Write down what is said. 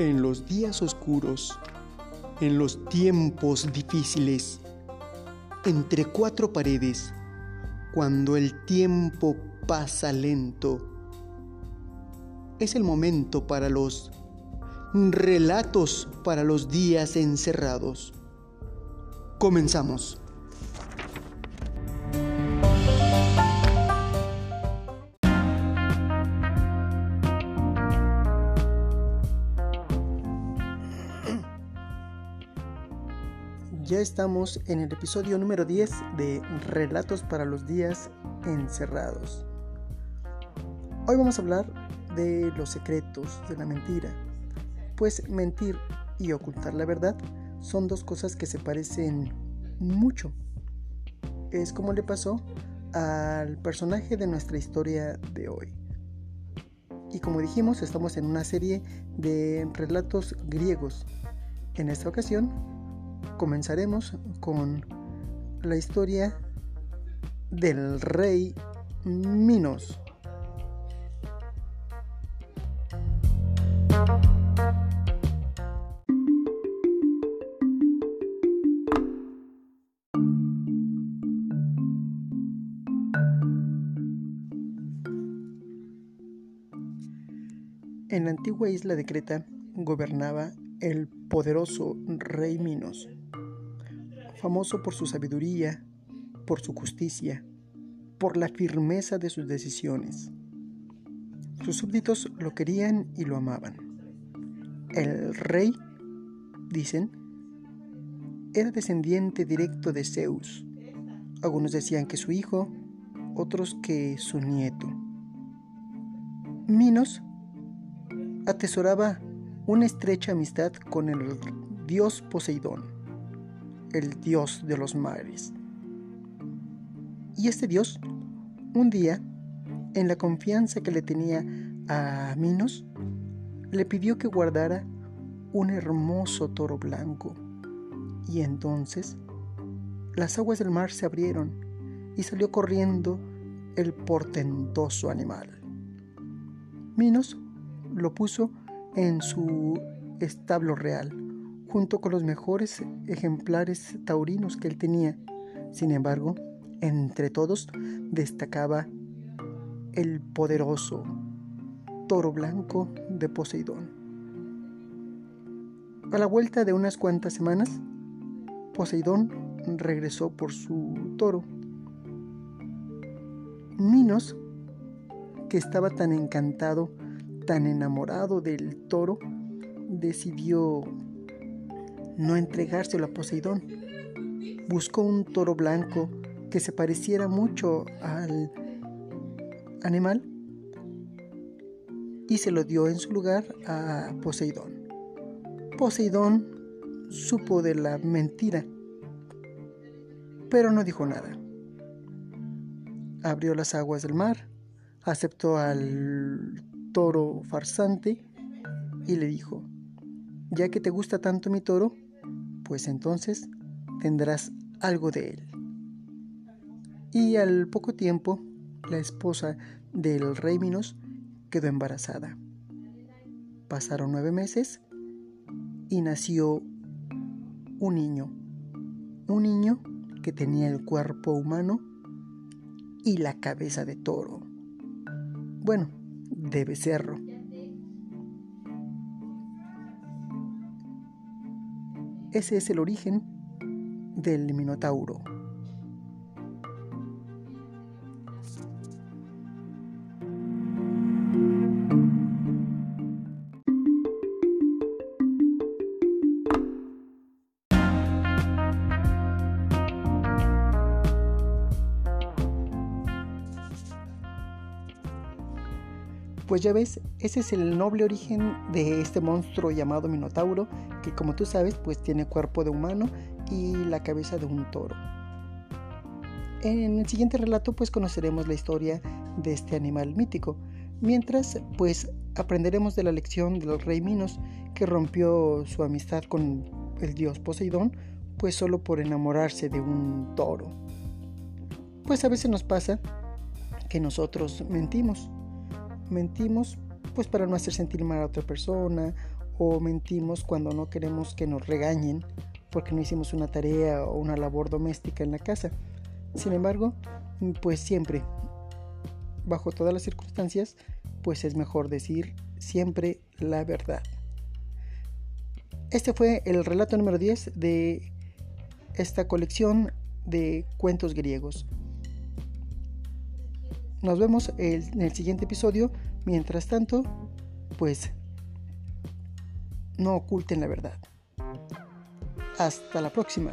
En los días oscuros, en los tiempos difíciles, entre cuatro paredes, cuando el tiempo pasa lento, es el momento para los relatos para los días encerrados. Comenzamos. Ya estamos en el episodio número 10 de Relatos para los días encerrados. Hoy vamos a hablar de los secretos, de la mentira. Pues mentir y ocultar la verdad son dos cosas que se parecen mucho. Es como le pasó al personaje de nuestra historia de hoy. Y como dijimos, estamos en una serie de relatos griegos. En esta ocasión comenzaremos con la historia del rey Minos. En la antigua isla de Creta gobernaba el poderoso rey Minos famoso por su sabiduría, por su justicia, por la firmeza de sus decisiones. Sus súbditos lo querían y lo amaban. El rey, dicen, era descendiente directo de Zeus. Algunos decían que su hijo, otros que su nieto. Minos atesoraba una estrecha amistad con el dios Poseidón el dios de los mares. Y este dios, un día, en la confianza que le tenía a Minos, le pidió que guardara un hermoso toro blanco. Y entonces las aguas del mar se abrieron y salió corriendo el portentoso animal. Minos lo puso en su establo real junto con los mejores ejemplares taurinos que él tenía. Sin embargo, entre todos destacaba el poderoso toro blanco de Poseidón. A la vuelta de unas cuantas semanas, Poseidón regresó por su toro. Minos, que estaba tan encantado, tan enamorado del toro, decidió no entregárselo a Poseidón. Buscó un toro blanco que se pareciera mucho al animal y se lo dio en su lugar a Poseidón. Poseidón supo de la mentira, pero no dijo nada. Abrió las aguas del mar, aceptó al toro farsante y le dijo, ya que te gusta tanto mi toro, pues entonces tendrás algo de él. Y al poco tiempo, la esposa del rey Minos quedó embarazada. Pasaron nueve meses y nació un niño. Un niño que tenía el cuerpo humano y la cabeza de toro. Bueno, de becerro. Ese es el origen del Minotauro. Pues ya ves, ese es el noble origen de este monstruo llamado Minotauro, que como tú sabes, pues tiene cuerpo de humano y la cabeza de un toro. En el siguiente relato pues conoceremos la historia de este animal mítico, mientras pues aprenderemos de la lección del rey Minos que rompió su amistad con el dios Poseidón pues solo por enamorarse de un toro. Pues a veces nos pasa que nosotros mentimos mentimos pues para no hacer sentir mal a otra persona o mentimos cuando no queremos que nos regañen porque no hicimos una tarea o una labor doméstica en la casa. Sin embargo, pues siempre, bajo todas las circunstancias, pues es mejor decir siempre la verdad. Este fue el relato número 10 de esta colección de cuentos griegos. Nos vemos en el siguiente episodio. Mientras tanto, pues no oculten la verdad. Hasta la próxima.